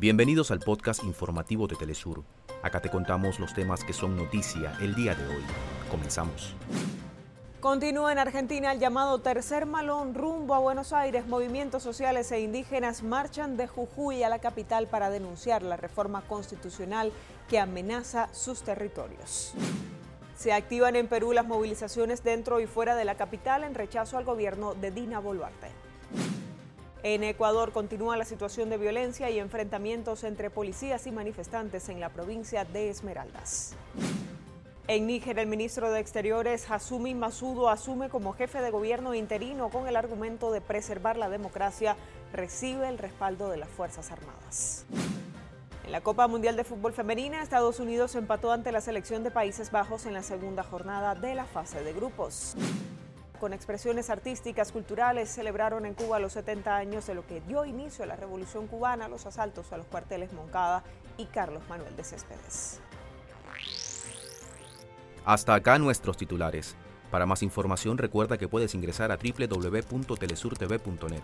Bienvenidos al podcast informativo de Telesur. Acá te contamos los temas que son noticia el día de hoy. Comenzamos. Continúa en Argentina el llamado tercer malón rumbo a Buenos Aires. Movimientos sociales e indígenas marchan de Jujuy a la capital para denunciar la reforma constitucional que amenaza sus territorios. Se activan en Perú las movilizaciones dentro y fuera de la capital en rechazo al gobierno de Dina Boluarte. En Ecuador continúa la situación de violencia y enfrentamientos entre policías y manifestantes en la provincia de Esmeraldas. En Níger, el ministro de Exteriores, Hasumi Masudo, asume como jefe de gobierno interino con el argumento de preservar la democracia, recibe el respaldo de las Fuerzas Armadas. En la Copa Mundial de Fútbol Femenina, Estados Unidos empató ante la selección de Países Bajos en la segunda jornada de la fase de grupos con expresiones artísticas, culturales, celebraron en Cuba los 70 años de lo que dio inicio a la Revolución Cubana, los asaltos a los cuarteles Moncada y Carlos Manuel de Céspedes. Hasta acá nuestros titulares. Para más información recuerda que puedes ingresar a www.telesurtv.net.